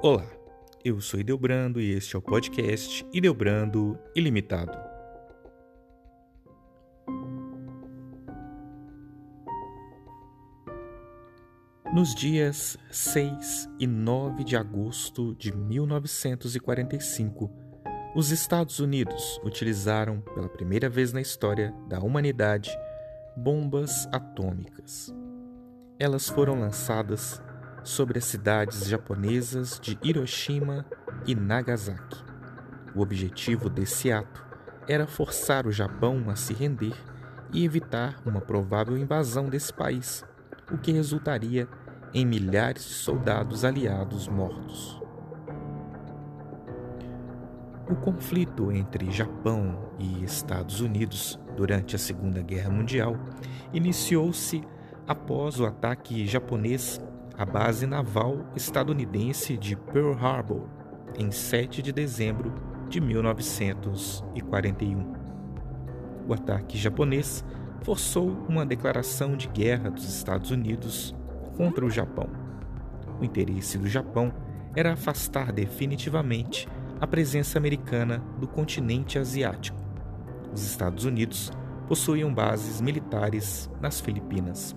Olá, eu sou Ideobrando e este é o podcast Ideobrando Ilimitado. Nos dias 6 e 9 de agosto de 1945, os Estados Unidos utilizaram pela primeira vez na história da humanidade bombas atômicas. Elas foram lançadas sobre as cidades japonesas de Hiroshima e Nagasaki. O objetivo desse ato era forçar o Japão a se render e evitar uma provável invasão desse país, o que resultaria em milhares de soldados aliados mortos. O conflito entre Japão e Estados Unidos durante a Segunda Guerra Mundial iniciou-se após o ataque japonês a base naval estadunidense de Pearl Harbor em 7 de dezembro de 1941. O ataque japonês forçou uma declaração de guerra dos Estados Unidos contra o Japão. O interesse do Japão era afastar definitivamente a presença americana do continente asiático. Os Estados Unidos possuíam bases militares nas Filipinas.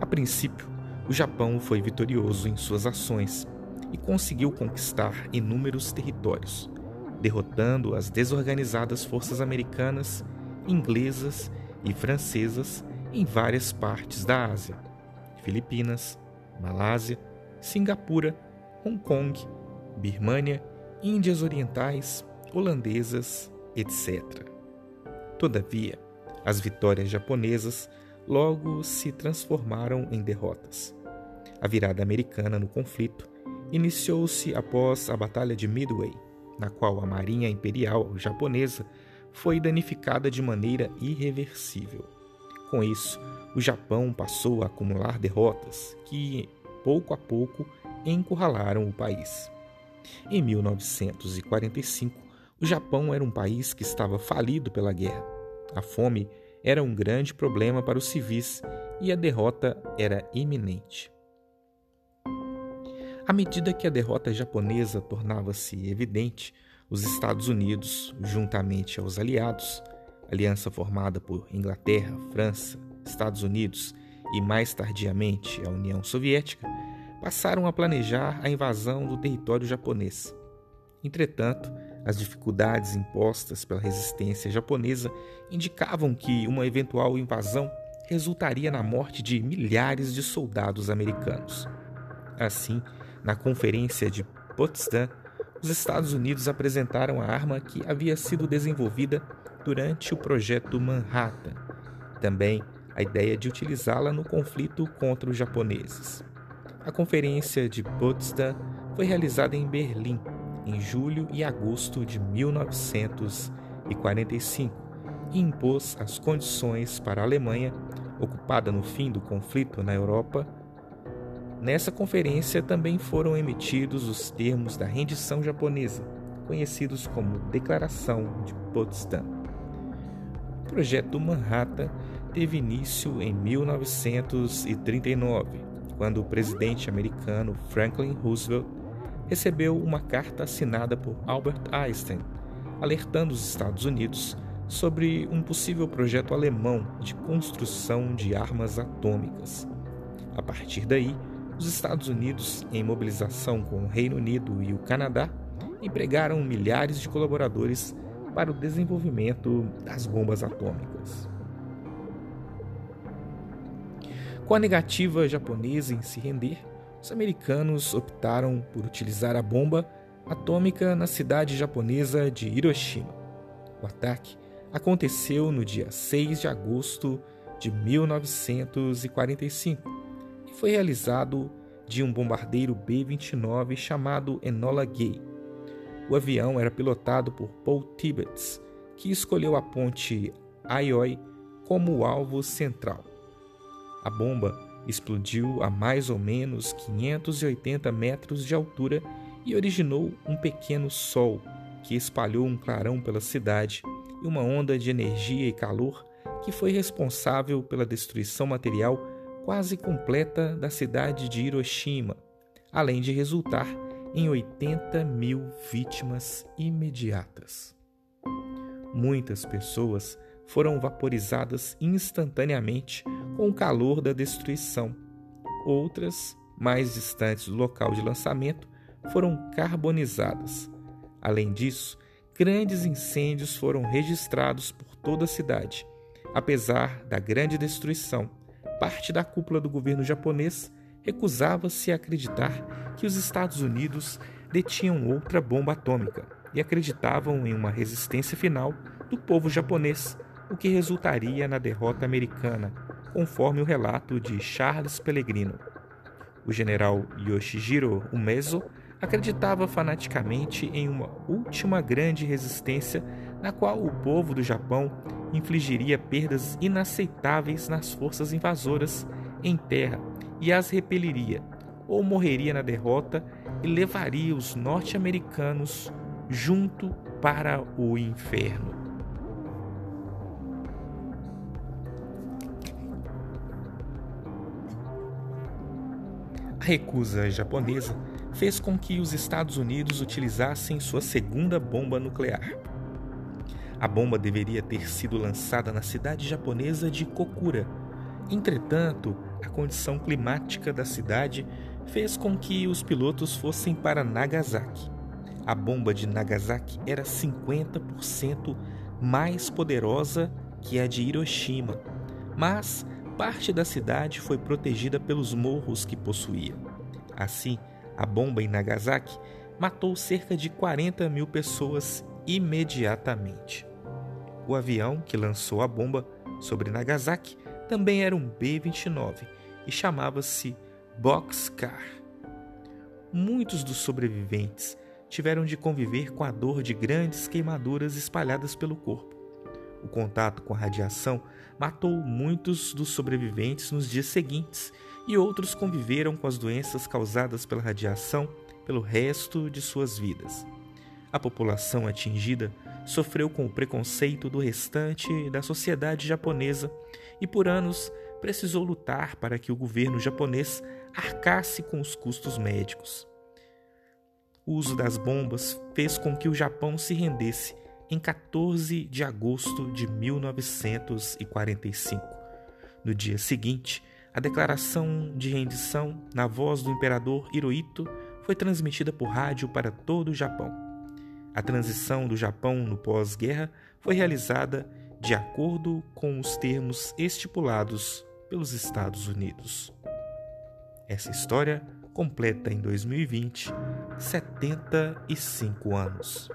A princípio, o Japão foi vitorioso em suas ações e conseguiu conquistar inúmeros territórios, derrotando as desorganizadas forças americanas, inglesas e francesas em várias partes da Ásia: Filipinas, Malásia, Singapura, Hong Kong, Birmânia, Índias Orientais, holandesas, etc. Todavia, as vitórias japonesas logo se transformaram em derrotas. A virada americana no conflito iniciou-se após a Batalha de Midway, na qual a Marinha Imperial japonesa foi danificada de maneira irreversível. Com isso, o Japão passou a acumular derrotas que, pouco a pouco, encurralaram o país. Em 1945, o Japão era um país que estava falido pela guerra. A fome era um grande problema para os civis e a derrota era iminente. À medida que a derrota japonesa tornava-se evidente, os Estados Unidos, juntamente aos aliados, aliança formada por Inglaterra, França, Estados Unidos e mais tardiamente a União Soviética, passaram a planejar a invasão do território japonês. Entretanto, as dificuldades impostas pela resistência japonesa indicavam que uma eventual invasão resultaria na morte de milhares de soldados americanos. Assim, na Conferência de Potsdam, os Estados Unidos apresentaram a arma que havia sido desenvolvida durante o Projeto Manhattan, também a ideia de utilizá-la no conflito contra os japoneses. A Conferência de Potsdam foi realizada em Berlim em julho e agosto de 1945 e impôs as condições para a Alemanha, ocupada no fim do conflito na Europa, Nessa conferência também foram emitidos os termos da rendição japonesa, conhecidos como Declaração de Potsdam. O projeto Manhattan teve início em 1939, quando o presidente americano Franklin Roosevelt recebeu uma carta assinada por Albert Einstein, alertando os Estados Unidos sobre um possível projeto alemão de construção de armas atômicas. A partir daí, os Estados Unidos, em mobilização com o Reino Unido e o Canadá, empregaram milhares de colaboradores para o desenvolvimento das bombas atômicas. Com a negativa japonesa em se render, os americanos optaram por utilizar a bomba atômica na cidade japonesa de Hiroshima. O ataque aconteceu no dia 6 de agosto de 1945 foi realizado de um bombardeiro B-29 chamado Enola Gay. O avião era pilotado por Paul Tibbets, que escolheu a ponte Aioi como alvo central. A bomba explodiu a mais ou menos 580 metros de altura e originou um pequeno sol que espalhou um clarão pela cidade e uma onda de energia e calor que foi responsável pela destruição material quase completa da cidade de Hiroshima, além de resultar em 80 mil vítimas imediatas. Muitas pessoas foram vaporizadas instantaneamente com o calor da destruição. Outras, mais distantes do local de lançamento, foram carbonizadas. Além disso, grandes incêndios foram registrados por toda a cidade. Apesar da grande destruição, parte da cúpula do governo japonês recusava-se a acreditar que os Estados Unidos detinham outra bomba atômica e acreditavam em uma resistência final do povo japonês, o que resultaria na derrota americana, conforme o relato de Charles Pellegrino. O general Yoshijiro Umezo acreditava fanaticamente em uma última grande resistência na qual o povo do Japão infligiria perdas inaceitáveis nas forças invasoras em terra e as repeliria, ou morreria na derrota e levaria os norte-americanos junto para o inferno. A recusa japonesa fez com que os Estados Unidos utilizassem sua segunda bomba nuclear. A bomba deveria ter sido lançada na cidade japonesa de Kokura. Entretanto, a condição climática da cidade fez com que os pilotos fossem para Nagasaki. A bomba de Nagasaki era 50% mais poderosa que a de Hiroshima, mas parte da cidade foi protegida pelos morros que possuía. Assim, a bomba em Nagasaki matou cerca de 40 mil pessoas imediatamente. O avião que lançou a bomba sobre Nagasaki também era um B-29 e chamava-se Boxcar. Muitos dos sobreviventes tiveram de conviver com a dor de grandes queimaduras espalhadas pelo corpo. O contato com a radiação matou muitos dos sobreviventes nos dias seguintes e outros conviveram com as doenças causadas pela radiação pelo resto de suas vidas. A população atingida sofreu com o preconceito do restante da sociedade japonesa e por anos precisou lutar para que o governo japonês arcasse com os custos médicos. O uso das bombas fez com que o Japão se rendesse em 14 de agosto de 1945. No dia seguinte, a declaração de rendição, na voz do imperador Hirohito, foi transmitida por rádio para todo o Japão. A transição do Japão no pós-guerra foi realizada de acordo com os termos estipulados pelos Estados Unidos. Essa história completa em 2020 75 anos.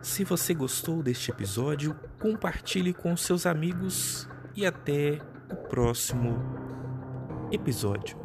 Se você gostou deste episódio, compartilhe com seus amigos e até o próximo episódio.